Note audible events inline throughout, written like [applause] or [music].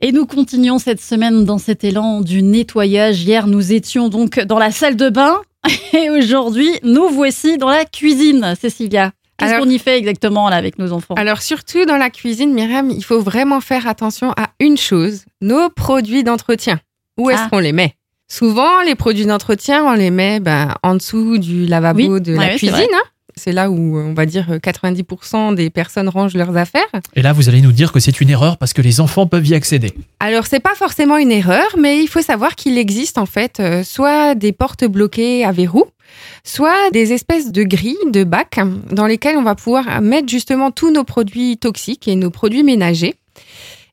Et nous continuons cette semaine dans cet élan du nettoyage. Hier, nous étions donc dans la salle de bain [laughs] et aujourd'hui, nous voici dans la cuisine, Cécilia. Qu'est-ce qu'on y fait exactement là avec nos enfants? Alors surtout dans la cuisine, Myriam, il faut vraiment faire attention à une chose, nos produits d'entretien. Où est-ce Ah. qu'on les met? Souvent, les produits d'entretien, on les met ben, en dessous du lavabo Oui. de la cuisine. hein. C'est là où, on va dire, 90% des personnes rangent leurs affaires. Et là, vous allez nous dire que c'est une erreur parce que les enfants peuvent y accéder. Alors, c'est pas forcément une erreur, mais il faut savoir qu'il existe en fait euh, soit des portes bloquées à verrou, soit des espèces de grilles, de bacs, dans lesquels on va pouvoir mettre justement tous nos produits toxiques et nos produits ménagers.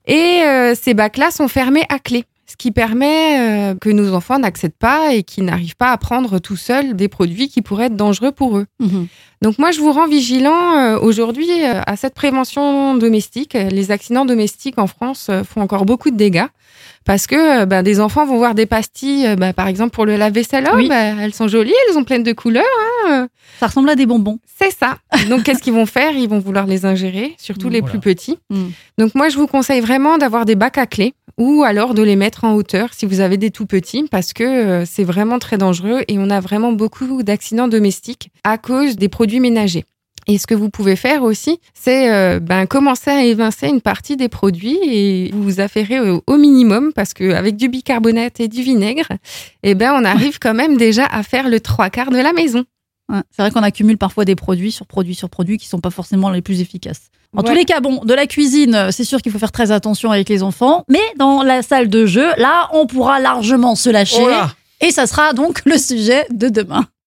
Et euh, ces bacs-là sont fermés à clé, ce qui permet euh, que nos enfants n'accèdent pas et qu'ils n'arrivent pas à prendre tout seuls des produits qui pourraient être dangereux pour eux. Mhm. Donc moi, je vous rends vigilant euh, aujourd'hui euh, à cette prévention domestique. Les accidents domestiques en France euh, font encore beaucoup de dégâts parce que euh, bah, des enfants vont voir des pastilles, euh, bah, par exemple pour le lave-vaisselle, Oui. bah, elles sont jolies, elles sont pleines de couleurs. hein. Ça ressemble à des bonbons. C'est ça. Donc qu'est-ce qu'ils vont faire? Ils vont vouloir les ingérer, surtout Mm, les voilà. plus petits. Mm. Donc moi, je vous conseille vraiment d'avoir des bacs à clés ou alors de les mettre en hauteur si vous avez des tout petits parce que euh, c'est vraiment très dangereux et on a vraiment beaucoup d'accidents domestiques à cause des produits ménagers. Et ce que vous pouvez faire aussi, c'est euh, ben, commencer à évincer une partie des produits et vous vous affairez au, minimum parce qu'avec du bicarbonate et du vinaigre, eh ben, on arrive quand même déjà à faire le trois quarts de la maison. Ouais, C'est vrai qu'on accumule parfois des produits sur produits sur produits qui sont pas forcément les plus efficaces. En Ouais. tous les cas, bon, de la cuisine, euh, c'est sûr qu'il faut faire très attention avec les enfants, mais dans la salle de jeu, là, on pourra largement se lâcher. Oh et ça sera donc le sujet de demain.